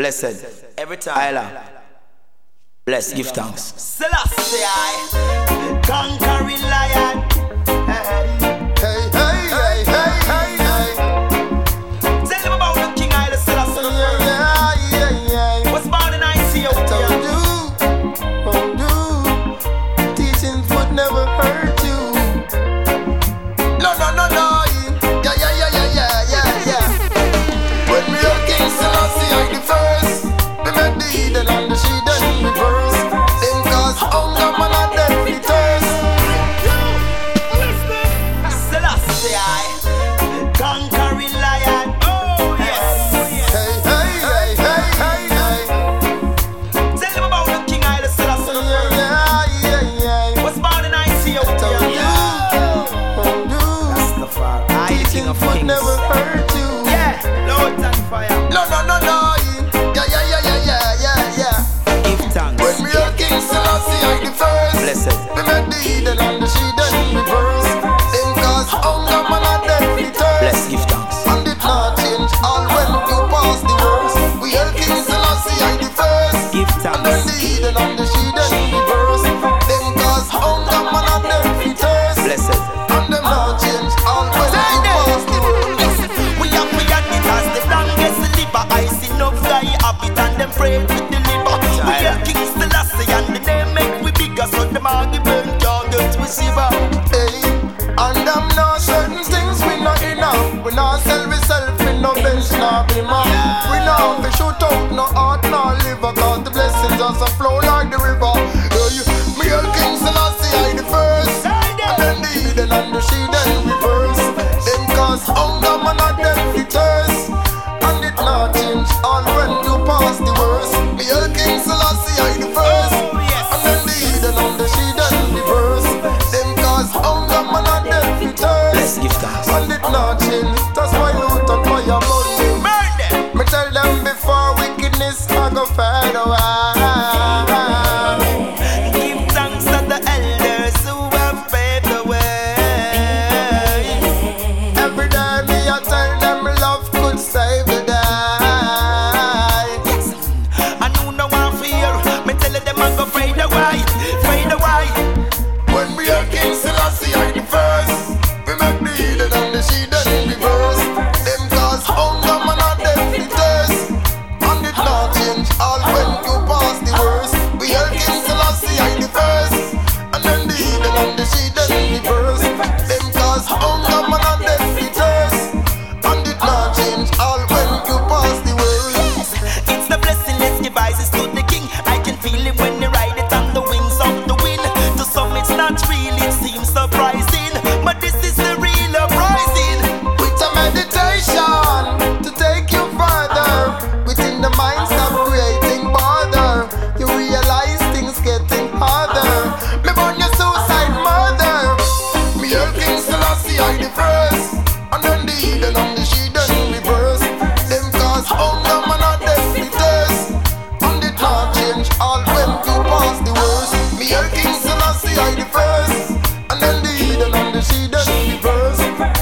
Blessed. Every time. Ayla. Bless. Give thanks. Celestia. Conquering lion. happy man. We know if shoot out no go fight a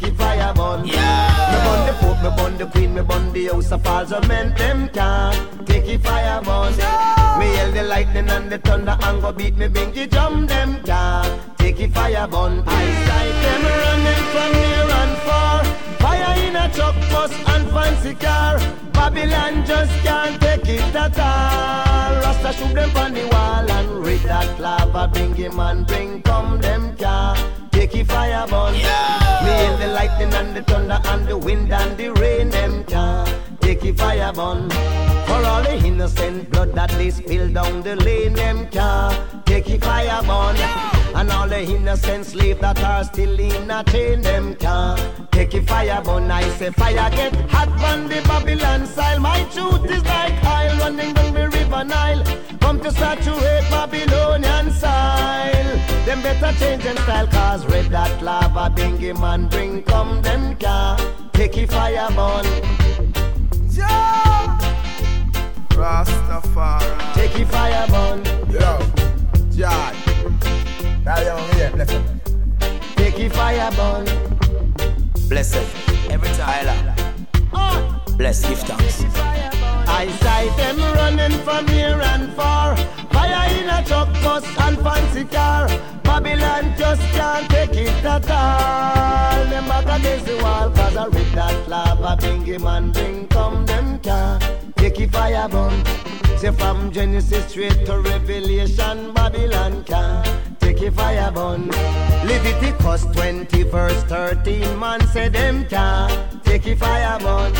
wicked fire burn. Yeah. Me burn the Pope, me burn the Queen, me burn the House of Parliament. Them can't take it fire burn. Yeah. Me yell the lightning and the thunder and go beat me bingy drum. Them can't take it fire burn. I sight them running from near and far. Fire in a truck, bus and fancy car. Babylon just can't take it at all. Rasta shoot them on the wall and read that lava. Bring him and bring come them car make it fireball. Yeah. Me and the lightning and the thunder and the wind and the rain. Them can't take it fireball. For all the innocent blood that they spill down the lane. Them can't take it fireball. Yeah. And all the innocent slaves that are still in a chain, them can take a fire burn. I say fire get hot on the Babylon style. My truth is like I running down the river Nile. Come to saturate Babylonian style. Them better change them style, cause red that lava bingy man bring come them can take a fire burn. Rastafari. Take a fire burn. Yeah, now. Take a fire burn. Blessed. Every time. Bless, give thanks. I sight them running from near and far. Fire in a truck, bus and fancy car. Babylon just can't take it at all. Them back against the wall, cause I read that lava bingy man bring come them can take it fire burn. Say from Genesis straight to Revelation, Babylon can take it fire burn. Leviticus 20 verse 13, man say them can take it fire burn.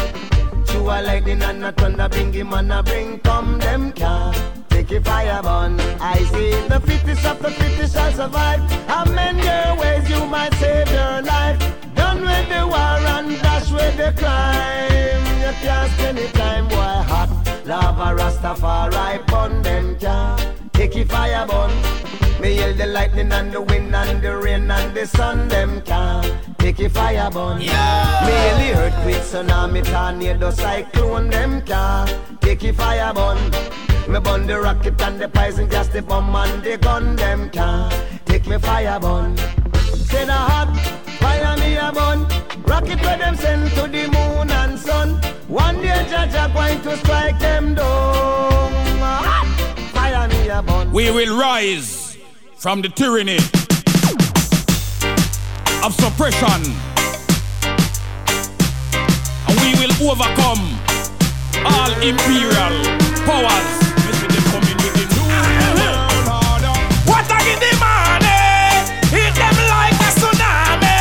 Are lightning and a thunder, bingy man a bring come them can take a fire burn. I see the fittest of the fittest shall survive. Amend your ways, you might save your life. Done with the war and dash with the crime. You can't spend the time, boy, hot. Lava Rastafari burn them can take a fire burn. Me yell the lightning and the wind and the rain and the sun them can take a fire burn. Yeah. Me yell the earthquake, tsunami, tornado, cyclone them can take a fire burn. Me burn the rocket and the poison gas, the bomb and the gun them can take me fire burn. Say the hot fire me a burn. Rocket where them send to the moon and sun. One day Jah Jah going to strike them down. Hot fire me a burn. We will rise from the tyranny of suppression. And we will overcome all imperial powers. What give the money? Hit them like a tsunami.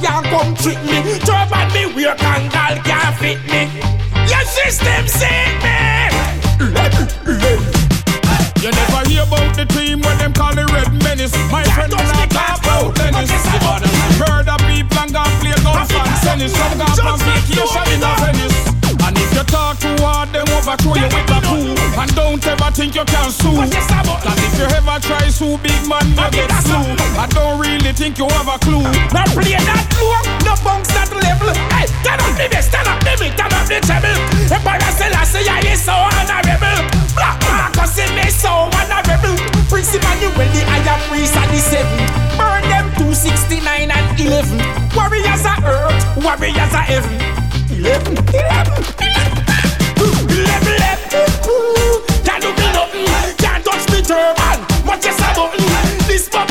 Can't come trick me. Turban me wear kangal can't fit me. Your system sick me. You never hear about the team when them call the Red Menace. My friend, when I talk about tennis. Murder people and gone play golf and tennis. Some gone on vacation in a Venice. And if you talk too hard, them overthrow you with a coup. And don't ever think you can sue. Cause if you ever try sue, big man, you get think you have a clue. Now play that low, no bunks that level. Hey, turn up the bass, turn up the beat, turn up the treble. Emperor Selassie, I is so honorable. Black Marcus, in me so honorable. Prince Emmanuel, the higher priest and the seven. Burn them 269 and 11. Warriors of earth, warriors of heaven. 11, 11, 11. 11, 11. Can't do me nothing, can't touch me turban. Much as a button, this bubble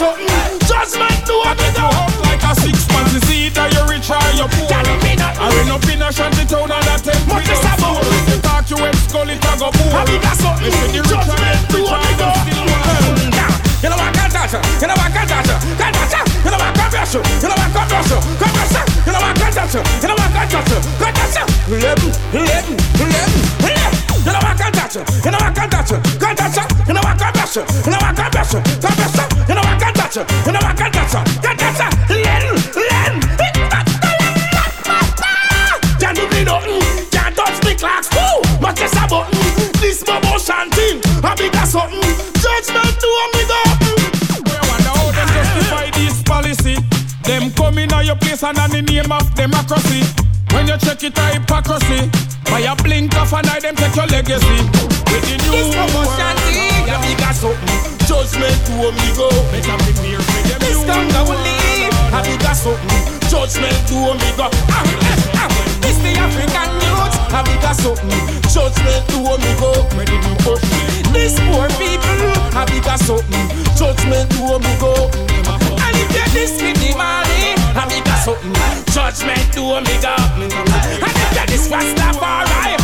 something. Judgment do a bit of like a six months. It's either you're rich or you're poor. Do me nothing. I run up in a shanty town and I take a button. If you talk you head skull, it a go boom. I be got something. If you the rich and head rich and them still want. You know I can't touch her. You know I can't touch her. Can't touch her. You know I can't brush her. You know I can't brush her. Can't brush her. You know I can't touch her. You know I can't touch her. Can't touch her. You know I can't touch her. You know I can't touch her. Can't touch her. You know I can't brush her. You know I can't brush her. Can't brush her. You know I can't. You do me nothing. Can't touch me clocks. Much as a button. This bubble shanty. I be them in your place and in the name of democracy. When you check it, a hypocrisy. By a blink of an eye, them take your legacy. With the new shanty. Got something. Judgment to me go. Better prepare for something. Judgment to Omega, ah, ah, ah. This the African roots, a got something. Judgment do me go. Where did you put? This poor people, a got something. Judgment to Omega. And if you this with the money, a got something. Judgment to Omega. And if you this right.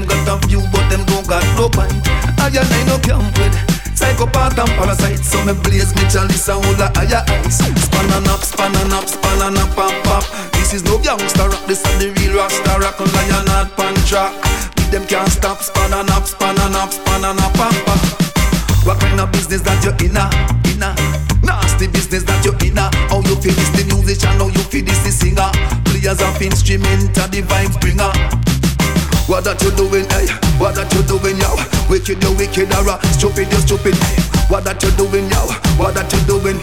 Them got a view, but them don't got no point. I and I no camp with psychopath and parasite. So me blaze me chalice and hold a higher ice. Span and up, span and up, span and up, pop, pop. This is no youngster rock, this is the real Rasta rock. Lion not pan track. With them can't stop, span and up, span and up, span and up, pop, pop. What kind of business that you inna, inna? Nasty business that you inna. How you feel this the musician, how you feel this the singer? Players of instrumental, the vibes bringer. What that you doing, hey? What that you doing, yo? Wicked, you wicked, or stupid, you stupid. What that you doing, yo? What that you doing?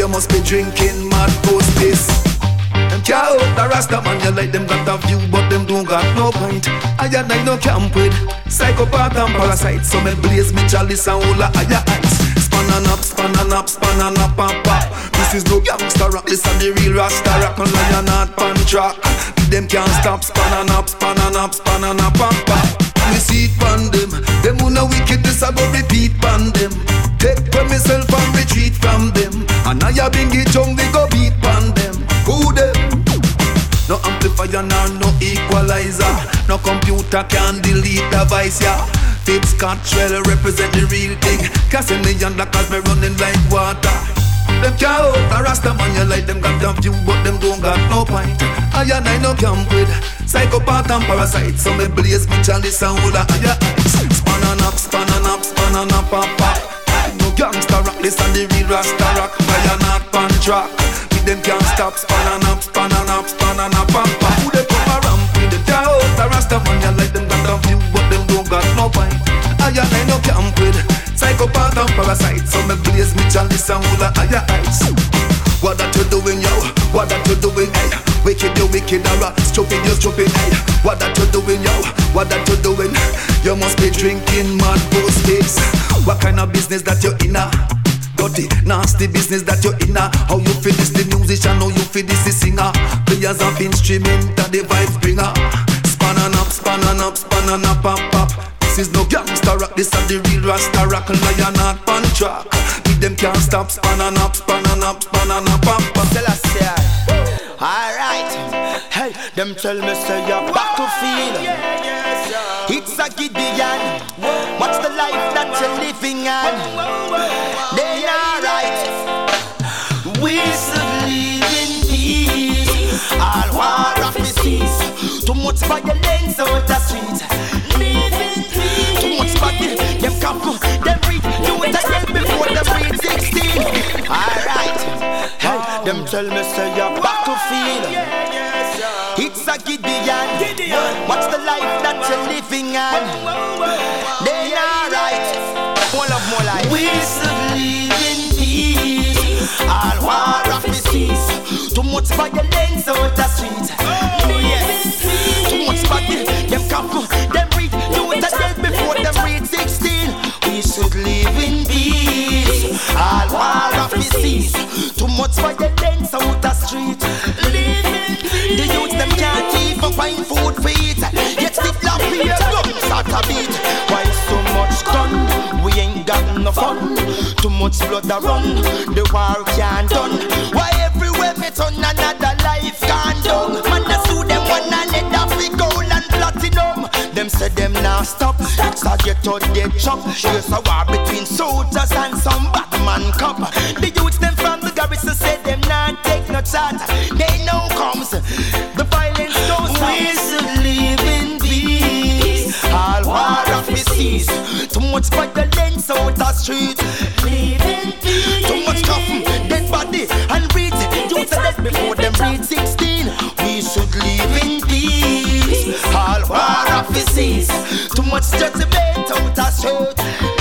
You must be drinking mad post. Them can't the Rasta man, you like them got a view, but them don't got no point. I and I no camp with psychopath and parasite. So me blaze me chalice and hold a higher heights. Span and up, span and up, span and up and pop. This is no gangster rock, this is the real Rasta rock. And lion not pan track. Them can't stop, span and up, span and up, span and up and pop. We see it pan them. Them who know wickedness I go repeat pan them. Take from myself and retreat from them. And I have been get jump, we go beat pan them. Who them? No amplifier nor no equalizer. No computer can delete the voice, yeah. Fitz Cottrell represent the real thing. Casting me under cause me running like water. Them hold a Rasta man, you like them got a view, but them don't got no point. I and I no camp with psychopath and parasite. So me blaze me chalice and hold a. Span and up, span and up, span and up, pop, pop. No gangster rock, this and the real Rasta rock. Fire not pan track. With them can't stop, span and up, span and up, span and up, pop, pop. Who they come around with the doubt? The Rasta man, you like them got a view, but them don't got no point. I and I no camp with psychopath and parasite. So me blaze me chalice and hold a higher heights. What that you doing, yo? What that you doing, hey? Wicked, you wicked, or stupid, you stupid, hey? What that you doing, yo? What that you doing? You must be drinking mad booze sticks. What kind of business that you inna? Ah? Dirty, nasty business that you inna. Ah? How you feel this the musician? How you feel this the singer? Players of instrumental, the vibes bringer. Ah? Span and up, span and up, span and up, pop, pop. Is no gangster rock, this is the real Rasta rock Lion not pan track With them can't stop, span and up, span and up, span and up, pop, pop Celestia. Alright. Hey, them tell me say you're battlefield. It's a Gideon. What's the life that you're living on? They alright. We should live in peace. All war of seas. Too much violence out the streets. Body. Them read. Do it again before them read 16. Alright. Hey, them tell me say you're battlefield. It's a Gideon. What's the life that you're living on? They alright. More love, more life. We should live in peace. All war of the seas. Too much violence out the streets. Oh, yes. Too much body. Them couple, Too much violence out the street. Peace. The youths them can't even find food for eat. Yet still love me guns start a beat. Why so much gun? We ain't got no fun. Too much blood a run. The war can't done. Why everywhere me turn another life gone down? Man, I sue them one another say them now stop. So get out they chop. Here's a war between soldiers and some Batman cop. The youths them from the garrison say them not take no chat. They know comes the violence don't stop. We should live in peace. All war of the seas. Too much violence out the street. Live in peace. Too much coffin, dead body and read. Youths are dead before them read 16. Of seas. Too much judgment out the street.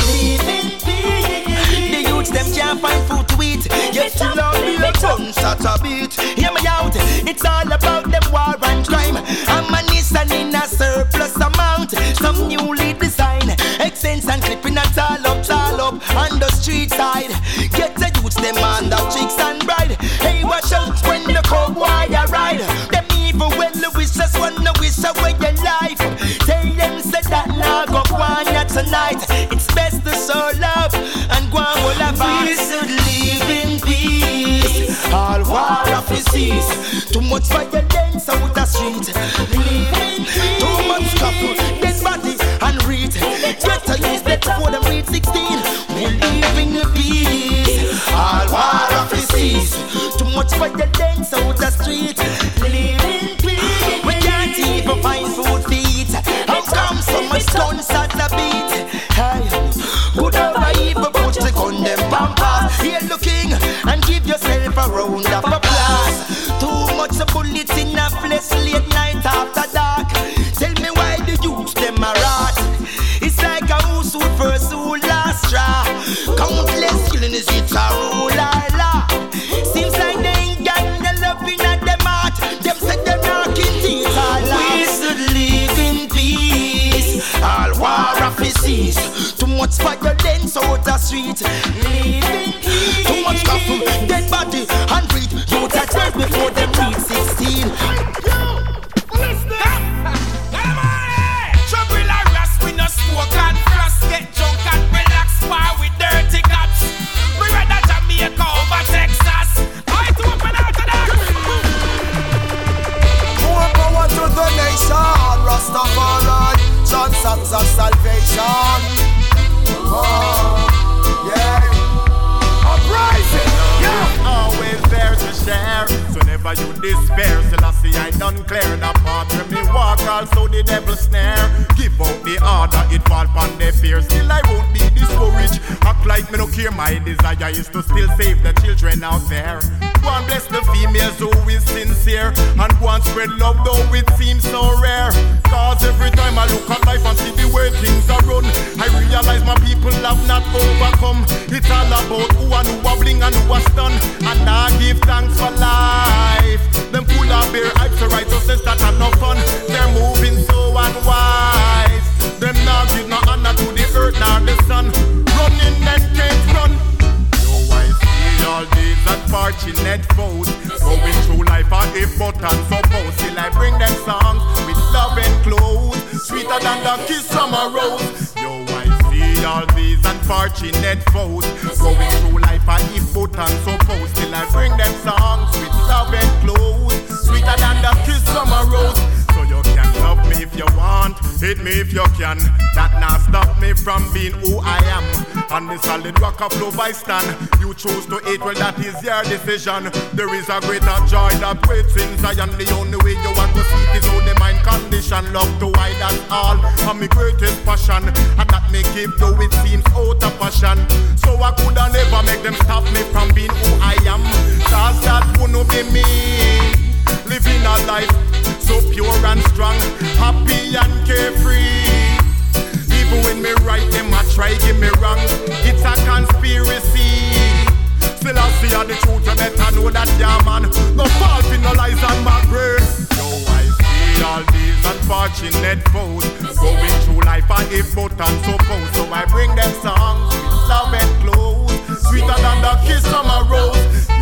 Live in peace. The youths them can't find food to eat. Yet still love me like gunshot a beat. Hear me out, it's all about them war and crime. Ammunition in a surplus amount. Some newly designed, exchange and clipping a tall up, tall up on the street side. Get the youths them on the chicks and bride. Hey, watch out when the cowboy a that now go on ya tonight. It's best to show love and go on all about. We should live in peace. All war offices. Too much violence out the street. Too much couple, dead body and read. Better use that for them read 16. We live in peace. All war offices. Too much violence out the street. Street. Peace. Too much coughing, dead body, and breathe. Youth at 12 before them the devil snare. Give out the order, it fall upon their fears. Still I like me no care. My desire is to still save the children out there. Go and bless the females who is sincere. And go and spread love though it seems so rare. Cause every time I look at life and see the way things are run, I realize my people have not overcome. It's all about who and who are bling and who are stunned. And I give thanks for life. Them full of beer hype, so righteousness that are no fun. They're moving so unwise. Them now give no honor to the earth nor the sun. Running and can't run. Yo, I see all these unfortunate foes going through life a if button suppose till I bring them songs with love and clothes, sweeter than the kiss a rose. Yo, I see all these unfortunate foes going through life a if button suppose till I bring them songs with love and clothes, hate me if you can. That now stop me from being who I am. On the solid rock of love I stand. You choose to hate, well that is your decision. There is a greater joy that waits in Zion. The only way you want to see it is the mind condition. Love to hide that all, and my greatest passion. And that may give though it seems out of passion. So I coulda never make them stop me from being who I am. Cause that wouldn't be me. Living a life so pure and strong, happy and carefree. Even when me right, them a try give me wrong. It's a conspiracy. Still I see all the truth, you better know that yeah man. No fault in no lies on my grave. Yo, I see all these unfortunate foes going through life and if but and suppose. So I bring them songs with love and clothes, sweeter than the kiss from a rose.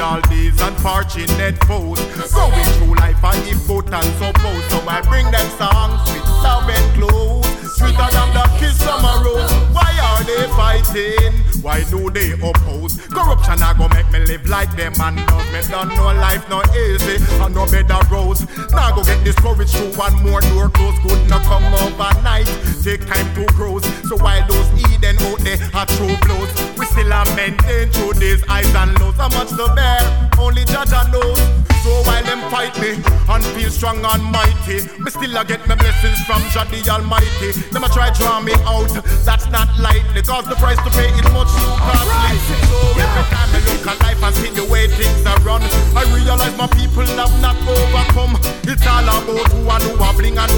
All these unfortunate foes going through life and if but and suppose. So I bring them songs with love and clothes, sweeter than the kiss from a rose. Why are they fighting? Why do they oppose? Corruption I go make me live like them and love me done no life no easy and no better roads. Now go get discouraged through one more door close. Could not come overnight. Take time to grow. So while those Eden out there are true blows, we still are maintain through these highs and lows. How much to bear? Only judge and knows. So while them fight me and feel strong and mighty, me still I get my blessings from Jah the Almighty. Them a try draw me out, that's not lightly, cause the price to pay is much too costly. So every time I look at life and see the way things are run, I realize my people have not overcome. It's all about who and who are bling and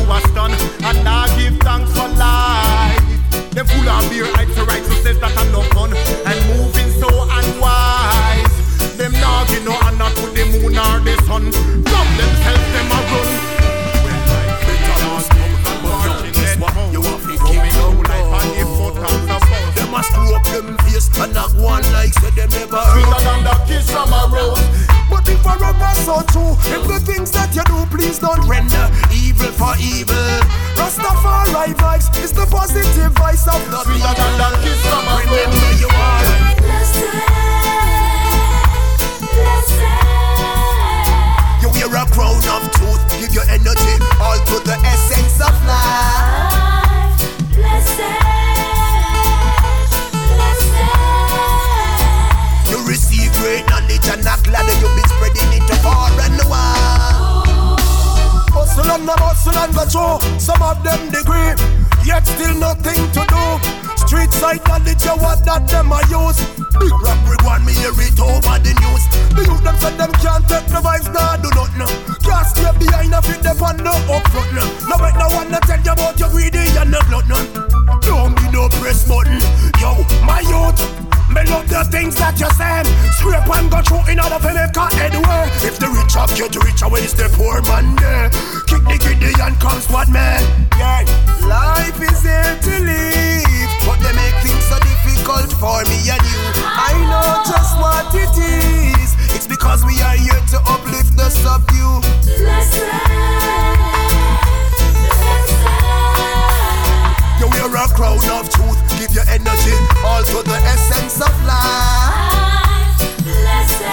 truth, give your energy also the essence of life. Blessed,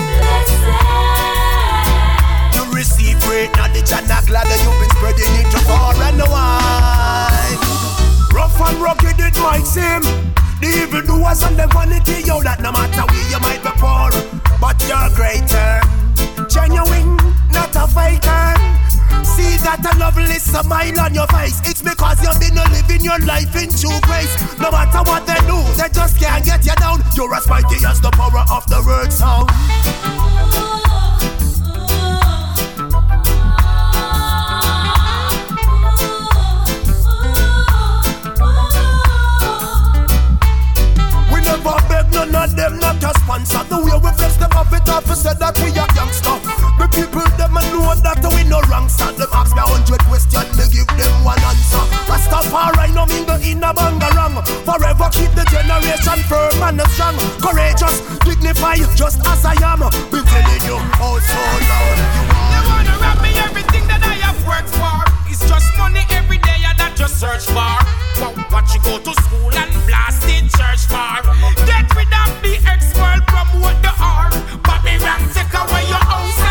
blessed. You receive great knowledge and I'm glad that you've been spreading it to far and wide. Rough and rugged it might seem. The evil doers and the vanity, yo, that no matter where you might be poor, but you're greater. Genuine, not a faker. See that a lovely smile on your face. It's because you've been living your life in true grace. No matter what they do, they just can't get you down. You're as mighty as the power of the word sound. None of them not just sponsor The way we flex them off it off we said that we are youngster Know that we no wrong side. Them ask me a hundred questions, me give them one answer. Rastafari no mingle in a bangarang. Forever keep the generation firm and strong. Courageous, dignified, just as I am. Been telling you all so long. You they wanna rob me everything that I have worked for. It's just money every day and that just search for. But what you go to school and blast in church for? Get rid of the ex-world, promote the art. But me rank take away your house.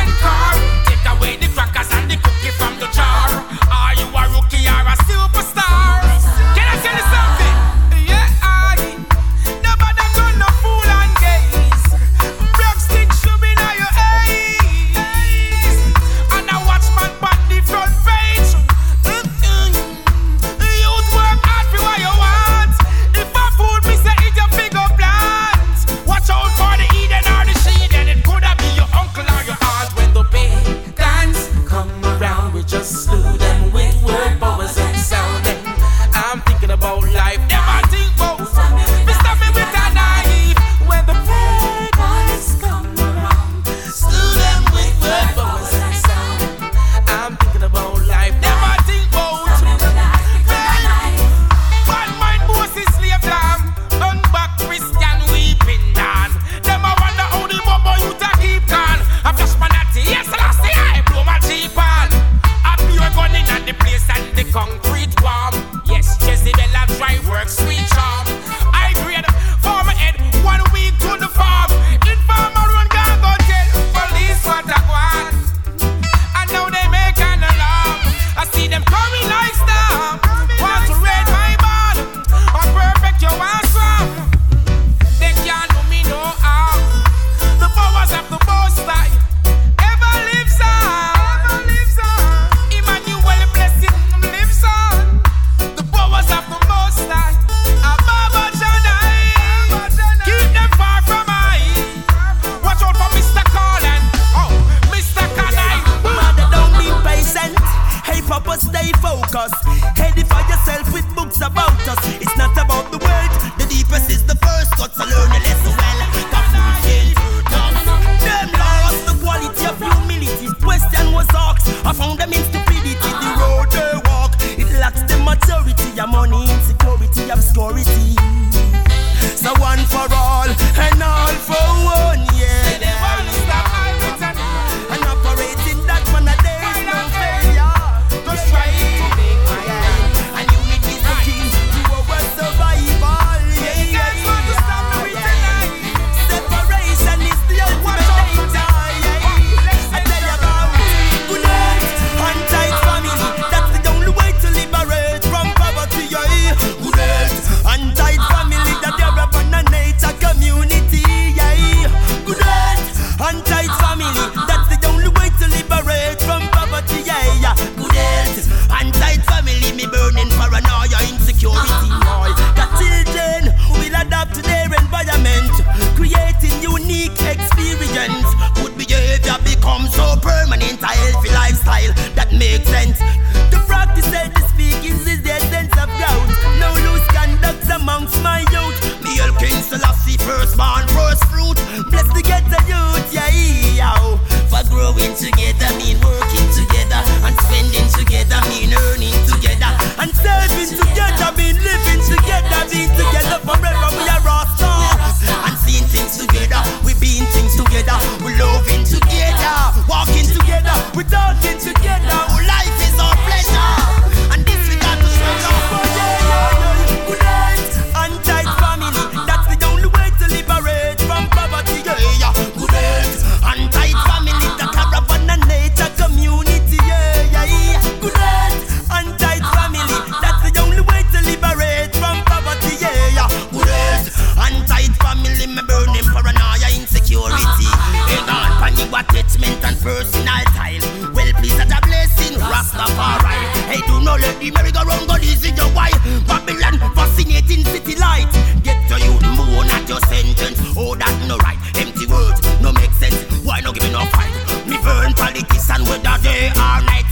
Hey, do not let the merry-go-round go easy your why. Babylon, fascinating city light. Get to you, moon at your sentence. Oh, that no right. Empty words, no make sense. Why no give me no fight? Me burn politicians whether day or night.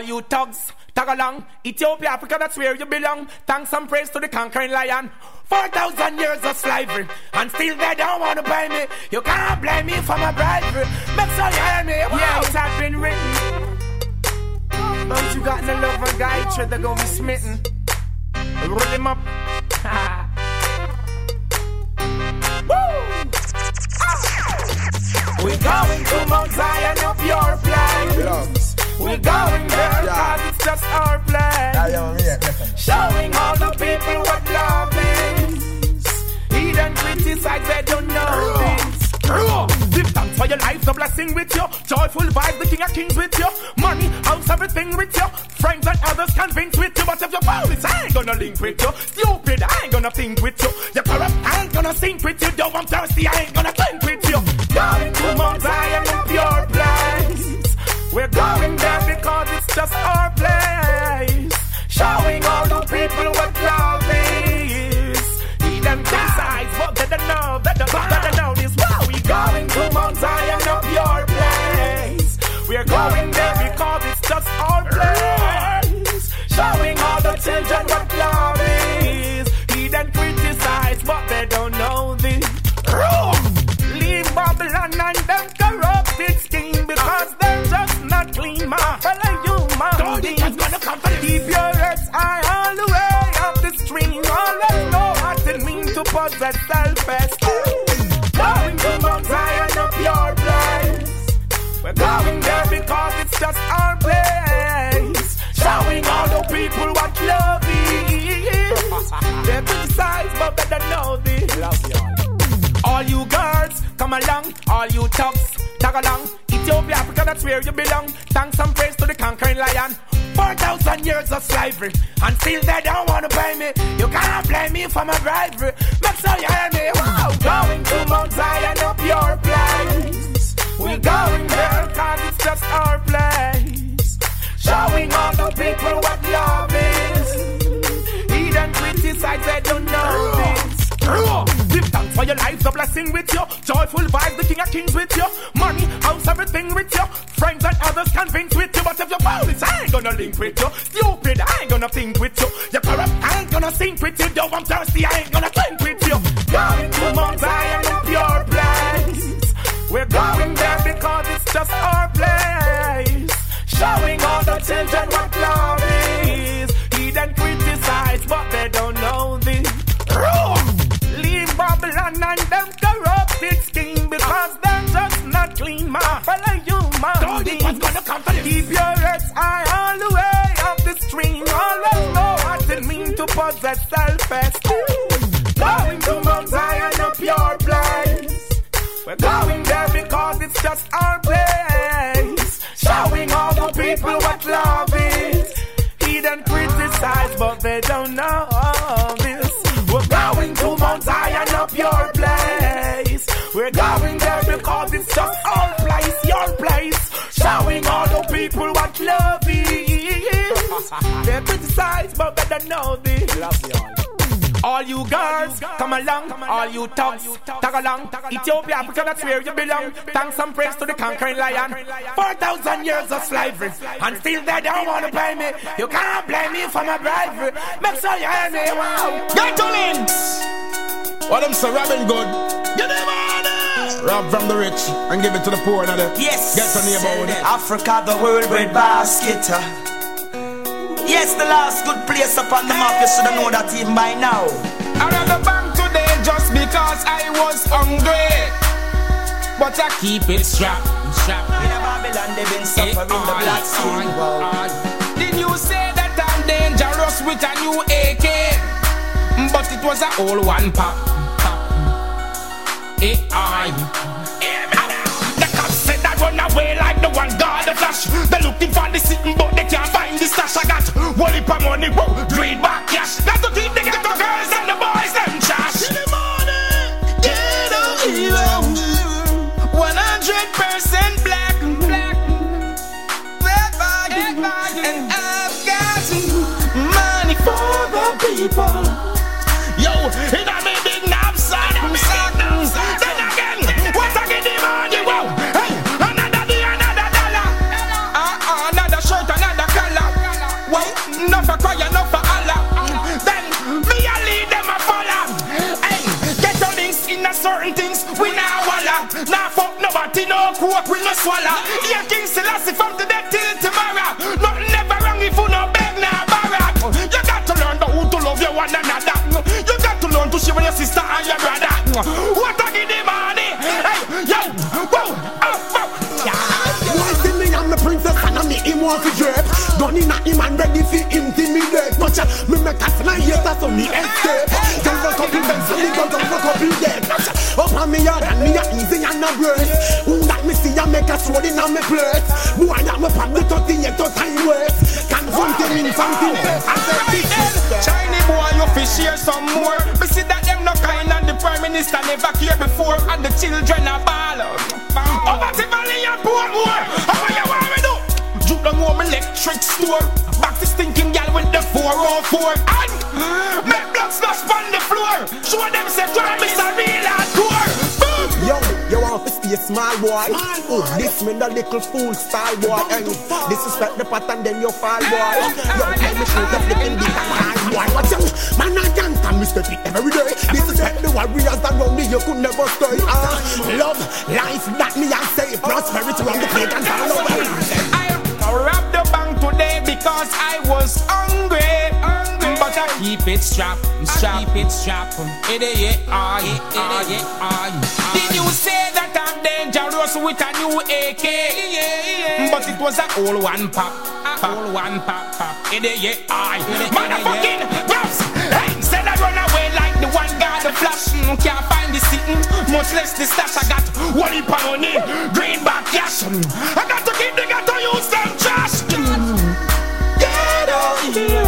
All you thugs, tag along. Ethiopia, Africa, that's where you belong. Thanks and praise to the conquering lion. 4,000 years of slavery, and still they don't want to pay me. You can't blame me for my bravery. Make sure you hear me. Yeah, it had been written. Don't you got no love for guy, sure they're gonna be smitten. Roll him up. We're going to Mount Zion of your place. We're going there cause it's just our place. Showing all the people what love is. Eden criticize, they don't know this. Give thanks for your life, the blessing with you. Joyful vibes, the king of kings with you. Money, house, everything with you. Friends and others convinced with you. But if you're police, I ain't gonna link with you. Stupid, I ain't gonna think with you. You're corrupt, I ain't gonna sink with you. Though I'm thirsty, I ain't gonna clink with you. Going to Mount Zion, a pure place. We're going there because it's just our place. Showing all the people what love is. Eden criticize, but they don't know, they don't know this. Why we going to Mount Zion, a pure place? We're going there not clean. My fellow human beings. Keep your heads high all the way up the stream. Always know what it means to possess self-esteem. Going to Mount Zion, a pure place. We're going there because it's just our place. Showing all the people what love is. They criticize, but better know this. All you girls, come along. All you thugs, tag along. Ethiopia, Africa, that's where you belong. Thanks and praise to the conquering lion. 4,000 years of slavery, and still they don't want to pay me. You can't blame me for my bravery. Make sure you hear me. Wow. Going to Mount Zion, a pure place. We're going there cause it's just our place. Showing all the people what love is. Eden criticize, they don't know this. Thanks For your life's a blessing with you. Joyful vibes, the king of kings with you. Money, house, everything with you. Friends and others convince with you. But if you're police, I ain't gonna link with you. Stupid, I ain't gonna think with you. You're corrupt, I ain't gonna sink with you. Though I'm thirsty, I ain't gonna drink with you. Going to Mount Zion, a pure place. We're going there because it's just our place. Showing all the children what love. Not clean. My fellow human beings. Keep your heads high all the way up the stream. Always know what it means to possess self-esteem. Going to Mount Zion, a pure place. We're going there because it's just our place. Showing all the people what love is. He done criticize, but they don't know this. We're going to Mount Zion, a pure place. We're going there because it's just our place. Showing all the people what love is. They criticize, but they don't know this. Love y'all. All you girls, come along. All you thugs, tag along. Ethiopia, Africa, that's where you belong. Thanks and praise to the conquering lion. Four thousand years of slavery, and still they don't want to pay me. You can't blame me for my bravery. Make sure you hear me, wow. Get to links. What them say, Robin Good? Get them on Rob from the rich and give it to the poor. The Yes. Get to the neighborhood. Africa, the world bread basket. Yes, the last good place upon the map. You should know that even by now. I ran the bank today just because I was hungry. But I keep it strapped, strapped. In Babylon, they've been eh, suffering the black skin. Did you say that I'm dangerous with a new AK? But it was a old one pop. AI. The cops said I run away like the one guard the flash. They're looking for the sitting, but they can't find the stash. I got one heap money, whoa, dream back cash. Got to keep the ghetto girls and the boys them trash. In the morning, ghetto hero, one hundred percent fuck nobody, no coke, we no swallow. Yeah, King Selassie from today till tomorrow. Nothing never wrong if you no beg, now borrow. You got to learn the who to love you one another. You got to learn to share your sister and your brother. What a give the money? Hey, yo, whoa, oh, oh. Why see me and my princess and I'm him want to drip in at him and ready for intimidate But uh, me make a fly later so me escape Tell the couple them so me go down for couple dead Up on me yard and me a easy and a brace Who that me see a make a sword in a me plate Boy that me pop the 38 to time waste Confront him in something I said this is boy, you fish here some more. We see that them no kind and the prime minister never care before, and the children are ball. Over the valley and poor more. How you want me do? Juke down home electric store. Back to stinking gal with the 404 and make blood splash on the floor. Show them say crime is a real want to small boy? Oh, this me the little fool style boy. And disrespect the pattern, then you fall boy. Yo, tell me shoot the flipping beat and boy. Watch out, man, I can't stand me step it every day. Disrespect the warriors that round me, you could never stay. Uh, love, life, that me I say. Prosperity on the plate and all over. I robbed the bank today because I was hungry. But I keep it strapped, strap, keep it strapped. Idiot, ah, ah, ah. Did you say that I'm dangerous with a new AK? But it was a old one pop, a old one pop, pop. Idiot, ah. Motherfucking props. Hey, said I run away like the one guy the flash. Mm, Can't find the sitting, much less the stash. I got one heap of money, greenback cash. Mm, I got to keep the ghetto use them trash. Ghetto hero,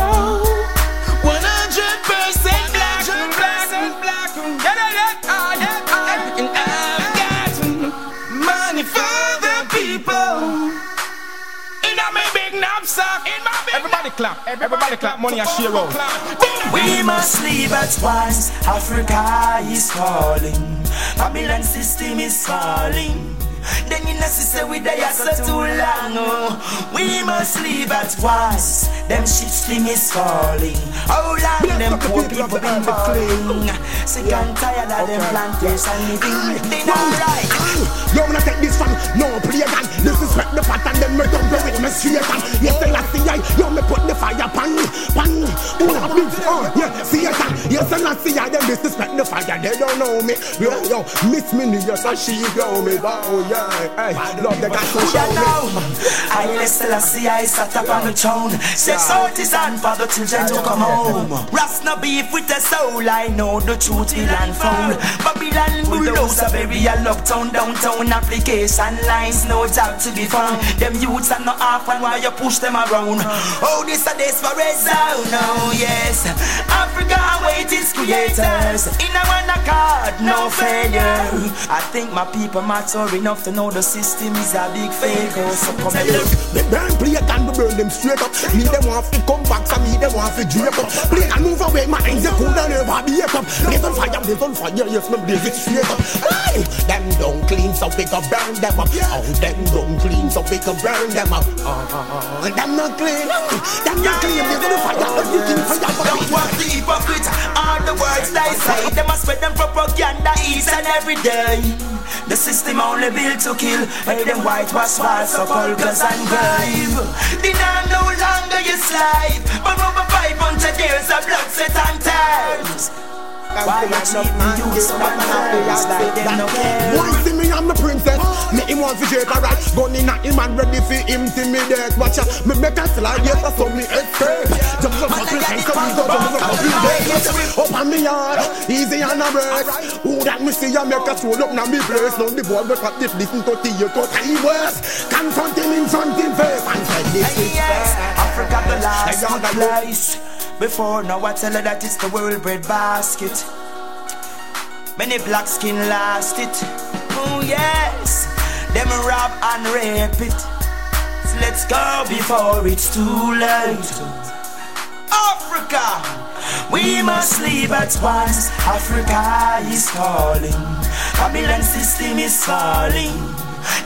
knapsack, in my big Everybody Everybody clap, everybody clap, money I share out. We must leave at once. Africa is calling. Babylon system is falling. Then you say we there so too long. Oh. We must leave at once. Them shit stream is falling. How long them poor people been falling? Sick and tired of them plantation living. They not right. Yo, when I take this from no play again. Disrespect the pattern, then me don't with me straight on. Yes, the last thing I, yo, me put the fire pan, pan. Ooh, a big, oh, yeah, see it on. Yes, the last thing I, them disrespect the fire, they don't know me. Yo, yo, miss me, yes, and she go me, oh, yeah, hey, love the guy so show me. I Selassie, I sat up on the throne. Sex artisan for the children to come home. Ras no beef with the soul, I know the truth will unfold. Babylon bulldozer, bury a love town, downtown application lines, no job to be found. Them youths are not off and why you push them around. Oh, this a desperate zone, oh yes. Africa await its creators. In a one accord, no failure. I think my people matter enough to know the system is a big failure. Oh, so come and look. They burn play and we burn them straight up. Me them want to come back, so me them want to drape up. Play and move away, my eyes they could never be up. Blaze on fire, blaze on fire, yes, me blaze it straight up. Aye, them don't clean, so we can burn them up. Oh, them don't clean, so we can burn them up. Oh, them not clean, them not clean. They gonna fire everything fire Don't want the hypocrite The words they say They must spread them propaganda each and every day. The system only built to kill. Hey, them whitewash walls of polkas and grave. Now no longer your slave. But over 500 years of blood, sweat and tears Why you cheat me, you so unfair like them no care want to shape alright. Gun in a him and ready for intimidate. Watch out, me make a slide, yes, I saw me escape. Jump up, up, and come and go, jump up, up, up on me yard, easy on a break. Who that me see ya make a stroll up now me place. Now the boy got this listen to the to time worse. Confront him in front him face and say this is fair. Africa the last Hey, y'all good got place. Before now I tell her that it's the world bread basket. Many black skin lost it. Oh yes, them rob and rape it. So let's go before it's too late. Africa, we must leave at once. Africa is calling. Babylon system is falling.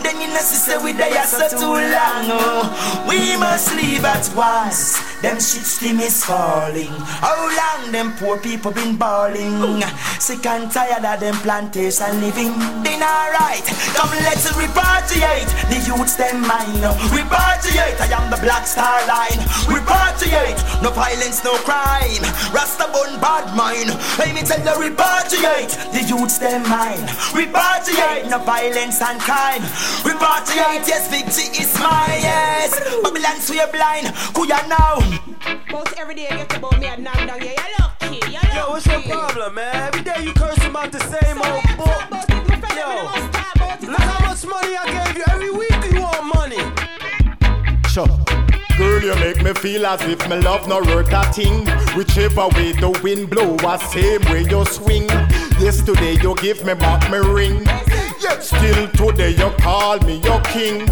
Then you say we there so too long. Oh. We must leave at once. Them shit steam is falling. How long them poor people been balling? Sick and tired of them plantation living. Then alright, come let's repatriate the youths them mind. Repatriate, I am the black star line. Repatriate, no violence, no crime. Rasta bun bad mind. Let me tell you, repatriate the youths them mind. Repatriate, no violence and crime. Repatriate, yes, victory is mine, yes. Babylon swear blind, kuya now. Most every day you get about me and knock down, yeah, you lucky, you lucky. Yo, what's your problem, man? Every day you curse about the same So old I book. about it, my friend, Yo. I must talk about it. Look how much money I gave you. Every week you want money. Sure. Girl, you make me feel as if my love no worth a thing. Whichever way the wind blow, a same way you swing. Yesterday you give me back my ring. Yet still today you call me your king.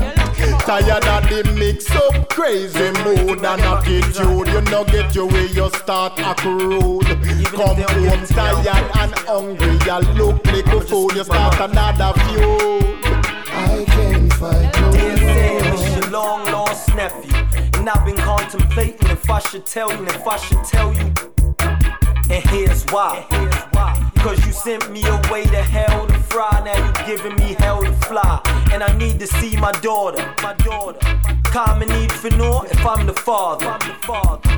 Tired of the mix up, crazy mood and attitude. You know get your way, you start a rude. Come home tired and hungry, you look like a fool. You start another feud. I can't fight no Dear Sam, more. your long lost nephew. And I've been contemplating if I should tell you, if I should tell you. And here's why. Cause you sent me away to hell to fry. Now you're giving me hell to fly. And I need to see my daughter. My daughter. Common need for naught if I'm the father. I'm the father.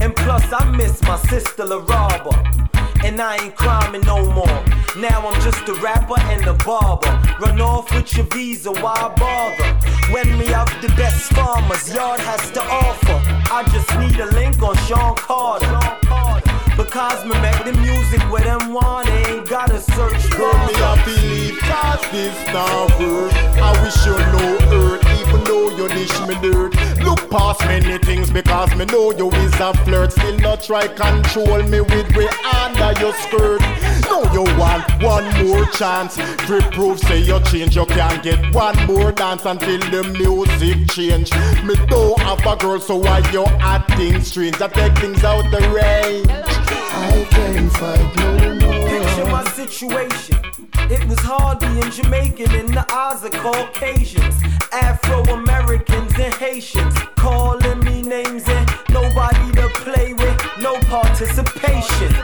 And plus I miss my sister La Rabba. And I ain't criming no more. Now I'm just a rapper and a barber. Run off with your visa, why bother? When me have the best farmers, yard has to offer. I just need a link on Sean Carter. Because me make the music where them want, ain't gotta search Girl, me for a believe cause this now I wish you know earth even though you dish me dirt Look past many things because me know you is a flirt Still not try control me with way under your skirt Know you want one more chance. To prove say you change, you can't get one more dance until the music change. Me don't have a girl, so why you acting strange? I take things out the range. I can't fight no. Picture my situation. It was hard being Jamaican in the eyes of Caucasians, Afro Americans and Haitians, calling me names and nobody to play with, no participation.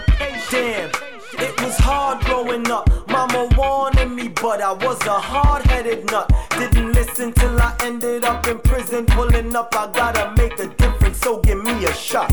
Damn. It was hard growing up. Mama wanted me, but I was a hard headed nut. Didn't listen till I ended up in prison. Pulling up, I gotta make a difference, so give me a shot.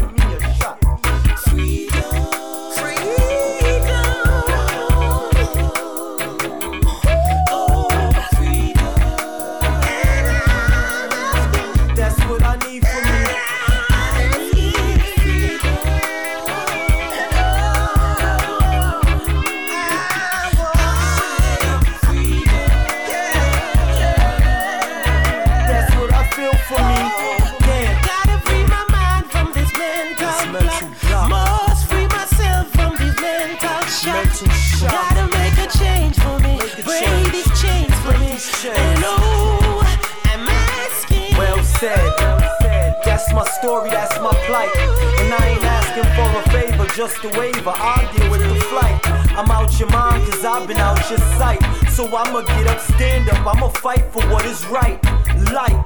Out your mind, cause I've been out your sight. So I'ma get up, stand up, I'ma fight for what is right. Light.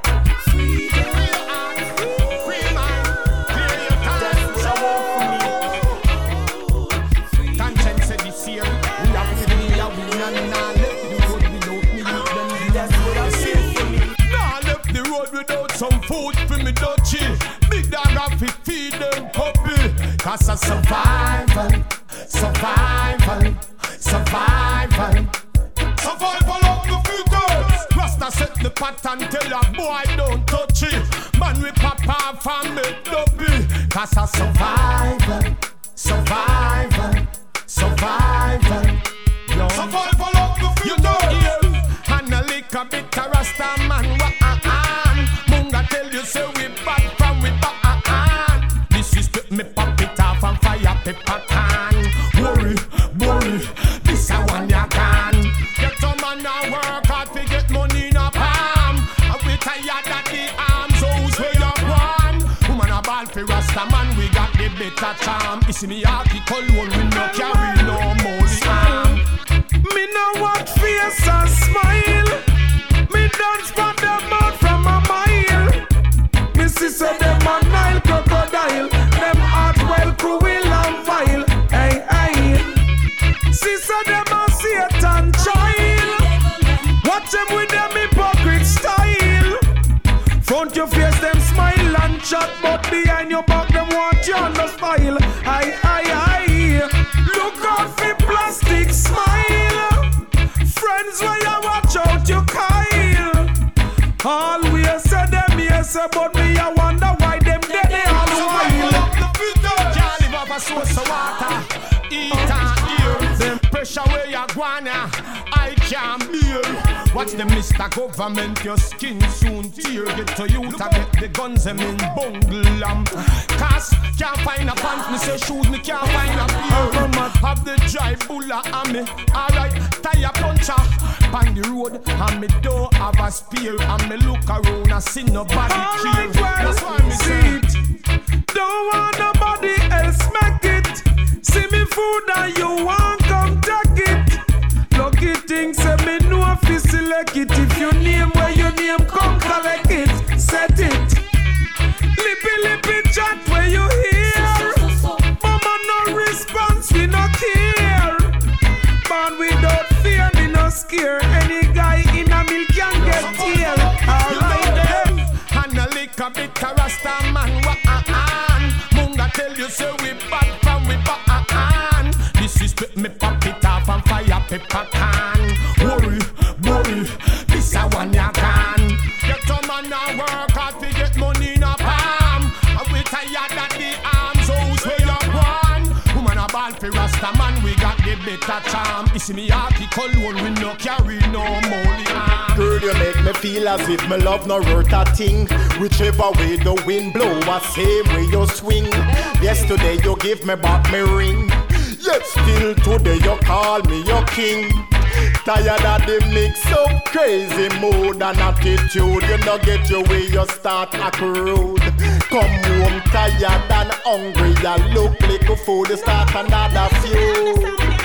I without I some food for me dutchy. Big dog to feed them puppy. Cause survival, survival, The pattern, tell a boy don't touch it. Man we pop off and make dopey. Cause a survival, survival, survival. Yo. Survival of the fittest. You know here. And a little bit of Rasta man wa ah ah. Munga tell you say we back from we back ah ah. This is the me pop it off and fire pepper can. Worry, worry, the better charm. You see me article one, we no carry no molly arm. Me know what face and smile. Me dance for them out from a mile. Me see say them a Nile crocodile. Them heart well cruel and vile. Hey, hey. See say them a Satan child. Watch them with them hypocrite style. Front your face, them smile and chat, but behind your back, them want you pressure where you guana. I can't bear. Watch the Mr. Government, your skin soon tear. Get to you to get the guns them in bungle um. Cause can't find a pants, me say shoes, me can't find a pair. Have the drive bulla on me. Alright, tire puncher. On the road, and me don't have a spear. And me look around, I see nobody care. That's why me say Don't want nobody else make it. See me food and you want come take it. Lucky thing say me know if you select it. If you name where your name come collect it. Set it. Lippy lippy chat where you hear. Mama no response, we no care. Man without fear, me no scare. Any guy in a milk can get tear. Alright then. And a little bit of Rasta man wa ah ah. Munga tell you say we put me pop it off and fire pepper can. Worry, worry, this a one ya can. Get a man a work hard to get money in a palm. And we tired of the arms house where you want. Woman a ball for Rasta man, we got the better charm. You see me article one, we no carry no molly. Girl, you make me feel as if my love no worth a thing. Whichever way the wind blow, a same way you swing. Yesterday you give me back me ring. Still today you call me your king. Tired of the mix up crazy mood and attitude. You no get your way, you start act rude. Come home tired and hungry, you look like a fool. You start another feud.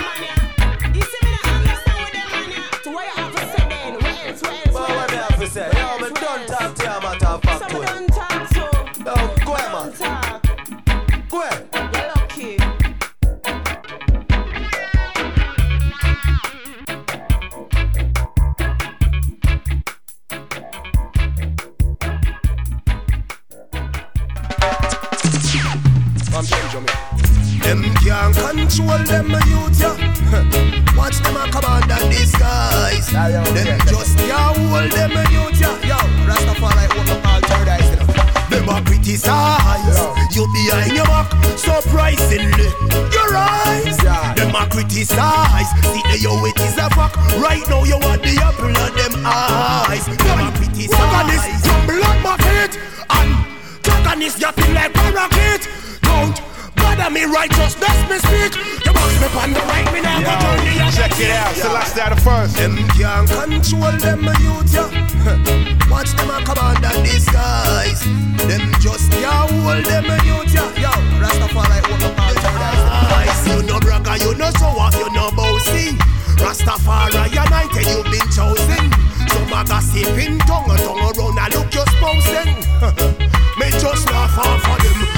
Control them youth, yeah. Watch them a command and disguise. Them just can't hold them youth, yeah. Yo, Rastafari open up all paradise, you know. Them a criticize you behind your back, surprisingly. Your eyes, them a criticize. See the yo it is a fact. Right now you want the apple of them eyes. Them a criticize. Tumble on my feet and Antagonist, you feel like a rocket. Don't bother me, righteousness me speak. You box me on the right, me now go turn the other Check it out, Selassie the first. Them can't control them youth, yeah. Watch them a command and disguise. Them just can't hold them youth, yeah. Yo, Rastafari open up all paradise. You no bragger, you no show off, you no bossy. Rastafari united, you've been chosen. Some a gossiping tongue, a tongue around and look your spousing. Me just laugh off of them.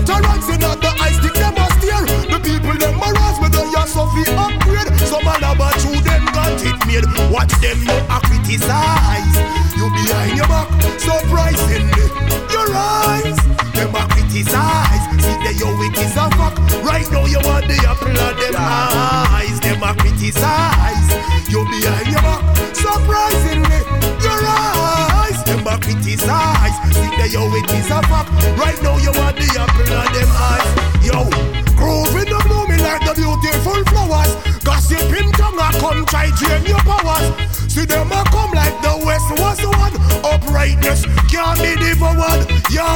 Utterance in the ice, stick them a steer. The people them a rise with the of the upgrade. Some a love but them got it made. Watch them no a criticize. You behind your back, surprisingly. Your eyes, them a criticize. See the yo it is a fact. Right now you want the apple of them eyes. Them a criticize. You behind your back, surprisingly. Criticize. See the yo it is a fact. Right now you want the apple of them eyes. Yo, grooving in the moment like the beautiful flowers. Gossiping tongue a come try drain your powers. See them a come like the west was one. Uprightness can't be devoured. Yo,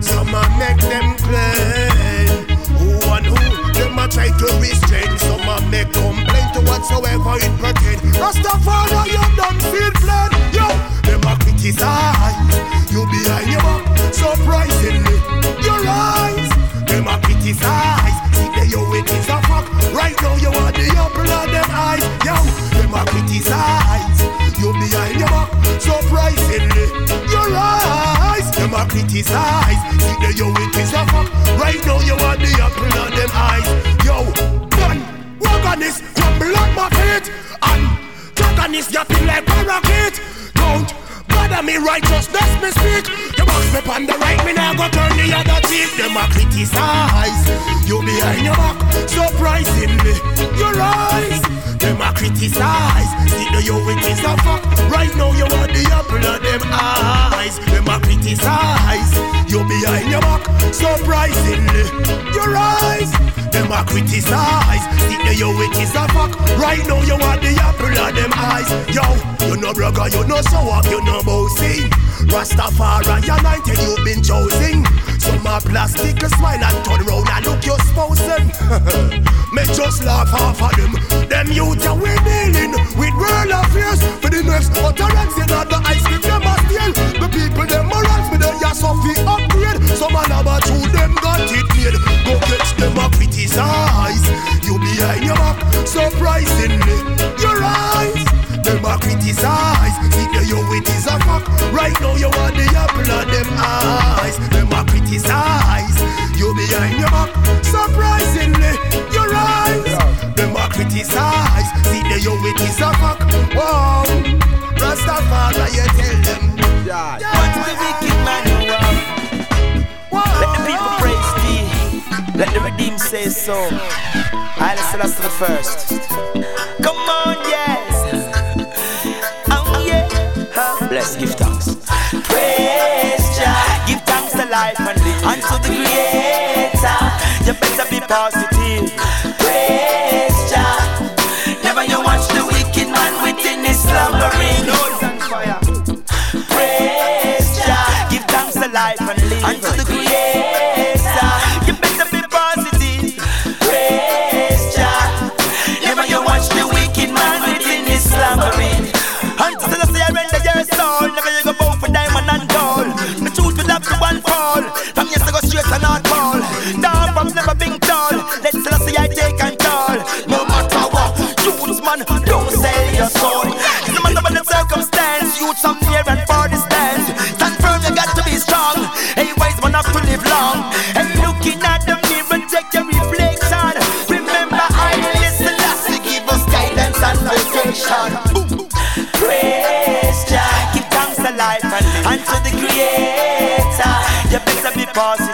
some a make them claim who and who. Them a try to restrain. Some a make complaint to whatsoever it pertain. Rastafari, you done feel plain. Yo, them a criticize. You be behind your back, surprisingly. Your eyes, them a criticize. See the yo it is a fuck. Right now you are the apple of them eyes. Yo, them a criticize. You behind your back, surprisingly. A criticize. See the yo it is a fact. Right now you are the apple of them eyes. Yo, one, wagonist, crumble on my feet. And antagonist, you feel like a rocket. Don't bother me, righteousness me speak. You box me on the right, me now go turn the other cheek. Them a criticize. You behind your back, surprisingly. Your eyes, them a criticize. See the yo it is a fact. Right now you want the apple of them eyes. Them a criticize. You behind your back, surprisingly. Your eyes, them a criticize. See the yo it is a fact. Right now you want the apple of them eyes. Yo, you no brother, you no show up, you no bossy. Rastafari united, you've been chosen. Some a plastic smile and turn round and look your spousing. Me just laugh off of them. Them youth are we dealing with world affairs. For the next utterance in the ice cream them a steal. The people them morals with the yes of the upgrade. Some a lava through them got it made. Go catch them a criticize. You behind your back, surprisingly. Your eyes, them a criticize. See the yo it is a fact. Right now you want the apple of them eyes. Them a criticize. You behind your back, surprisingly. Your eyes, them a criticize. See the yo it is a fact. Wow, Rastafari, you tell them. Yeah. What's the wicked man you? Let the people praise thee. Let the redeemed say so. I listen us to the first. Come on, yes. Bless, give thanks. Praise Jah. Give thanks to life and. And to the Creator. You better be positive. Better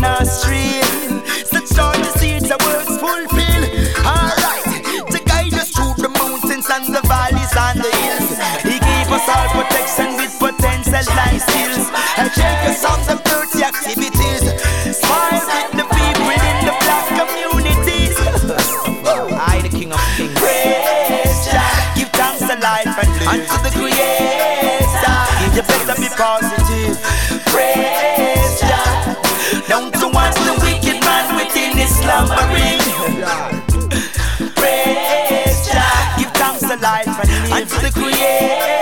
not stream. Such joy to see the words fulfill. Alright, to guide us through the mountains and the valleys and the hills. He gave us all protection with potential life skills. And check us on the dirty activities. Smile with the people in the black communities. I, the King of Kings. Praise give thanks to life and, and to the Creator. You better be positive. Praise slumbering. Praise Jah, give thanks to life and to the Creator.